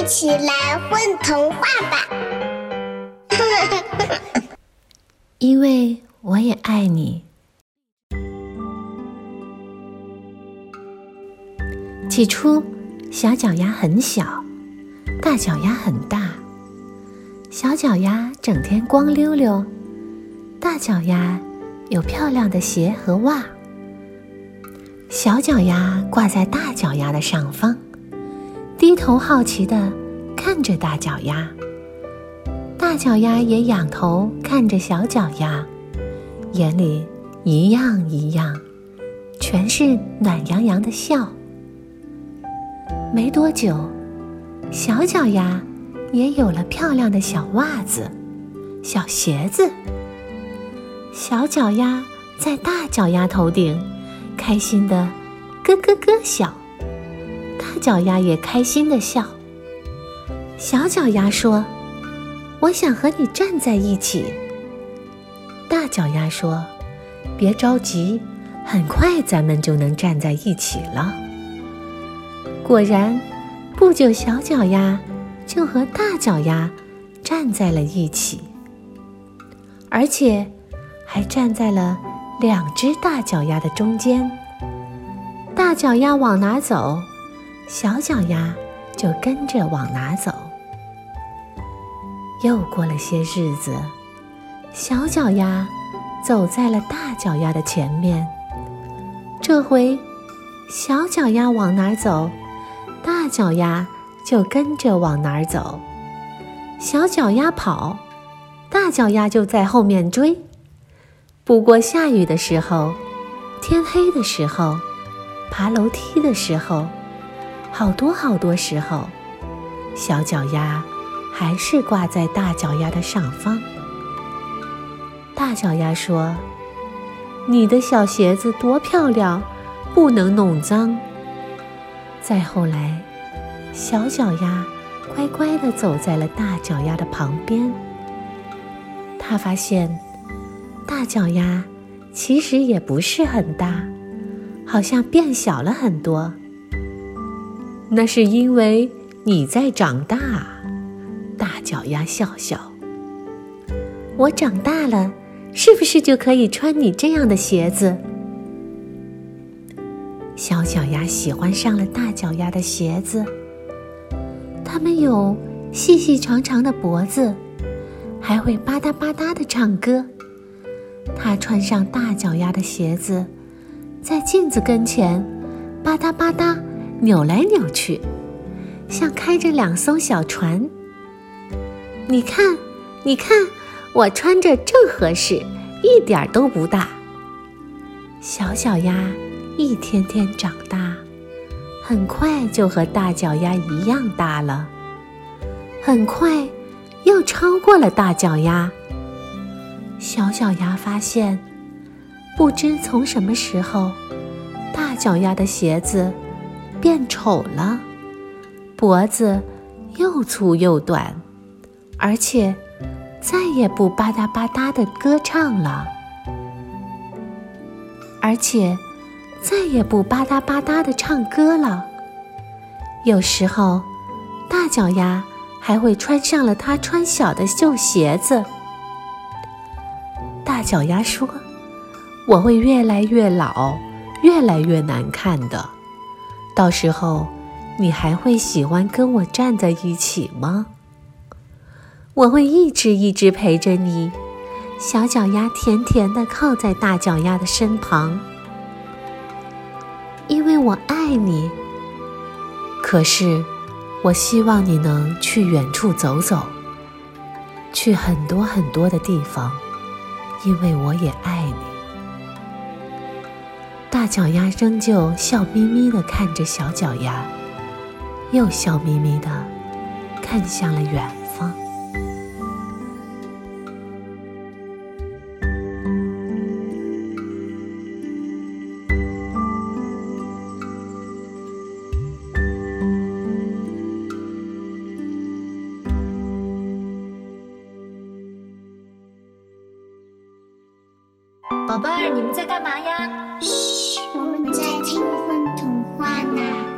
一起来混童话吧！因为我也爱你。起初，小脚丫很小，大脚丫很大。小脚丫整天光溜溜，大脚丫有漂亮的鞋和袜。小脚丫挂在大脚丫的上方，低头好奇的看着大脚丫。大脚丫也仰头看着小脚丫，眼里一样一样，全是暖洋洋的笑。没多久，小脚丫也有了漂亮的小袜子、小鞋子。小脚丫在大脚丫头顶。开心的咯咯咯笑，大脚丫也开心的笑。小脚丫说：“我想和你站在一起。”大脚丫说：“别着急，很快咱们就能站在一起了。”果然，不久小脚丫就和大脚丫站在了一起，而且还站在了。两只大脚丫的中间，大脚丫往哪走，小脚丫就跟着往哪走。又过了些日子，小脚丫走在了大脚丫的前面。这回，小脚丫往哪走，大脚丫就跟着往哪走。小脚丫跑，大脚丫就在后面追。不过下雨的时候，天黑的时候，爬楼梯的时候，好多好多时候，小脚丫还是挂在大脚丫的上方。大脚丫说：“你的小鞋子多漂亮，不能弄脏。”再后来，小脚丫乖乖地走在了大脚丫的旁边。他发现。大脚丫其实也不是很大，好像变小了很多。那是因为你在长大。大脚丫笑笑。我长大了，是不是就可以穿你这样的鞋子？小脚丫喜欢上了大脚丫的鞋子。它们有细细长长的脖子，还会吧嗒吧嗒的唱歌。它穿上大脚丫的鞋子，在镜子跟前吧嗒吧嗒扭来扭去，像开着两艘小船。你看，你看，我穿着正合适，一点都不大。小脚丫一天天长大，很快就和大脚丫一样大了，很快又超过了大脚丫。小脚丫发现，不知从什么时候，大脚丫的鞋子变丑了，脖子又粗又短，而且再也不吧嗒吧嗒的歌唱了，而且再也不吧嗒吧嗒的唱歌了。有时候，大脚丫还会穿上了他穿小的旧鞋子。大脚丫说：“我会越来越老，越来越难看的。到时候，你还会喜欢跟我站在一起吗？我会一直一直陪着你。”小脚丫甜甜地靠在大脚丫的身旁，因为我爱你。可是，我希望你能去远处走走，去很多很多的地方。因为我也爱你，大脚丫仍旧笑眯眯地看着小脚丫，又笑眯眯地看向了远宝贝儿你们在干嘛呀？嘘我们在听风童话呢。